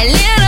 a little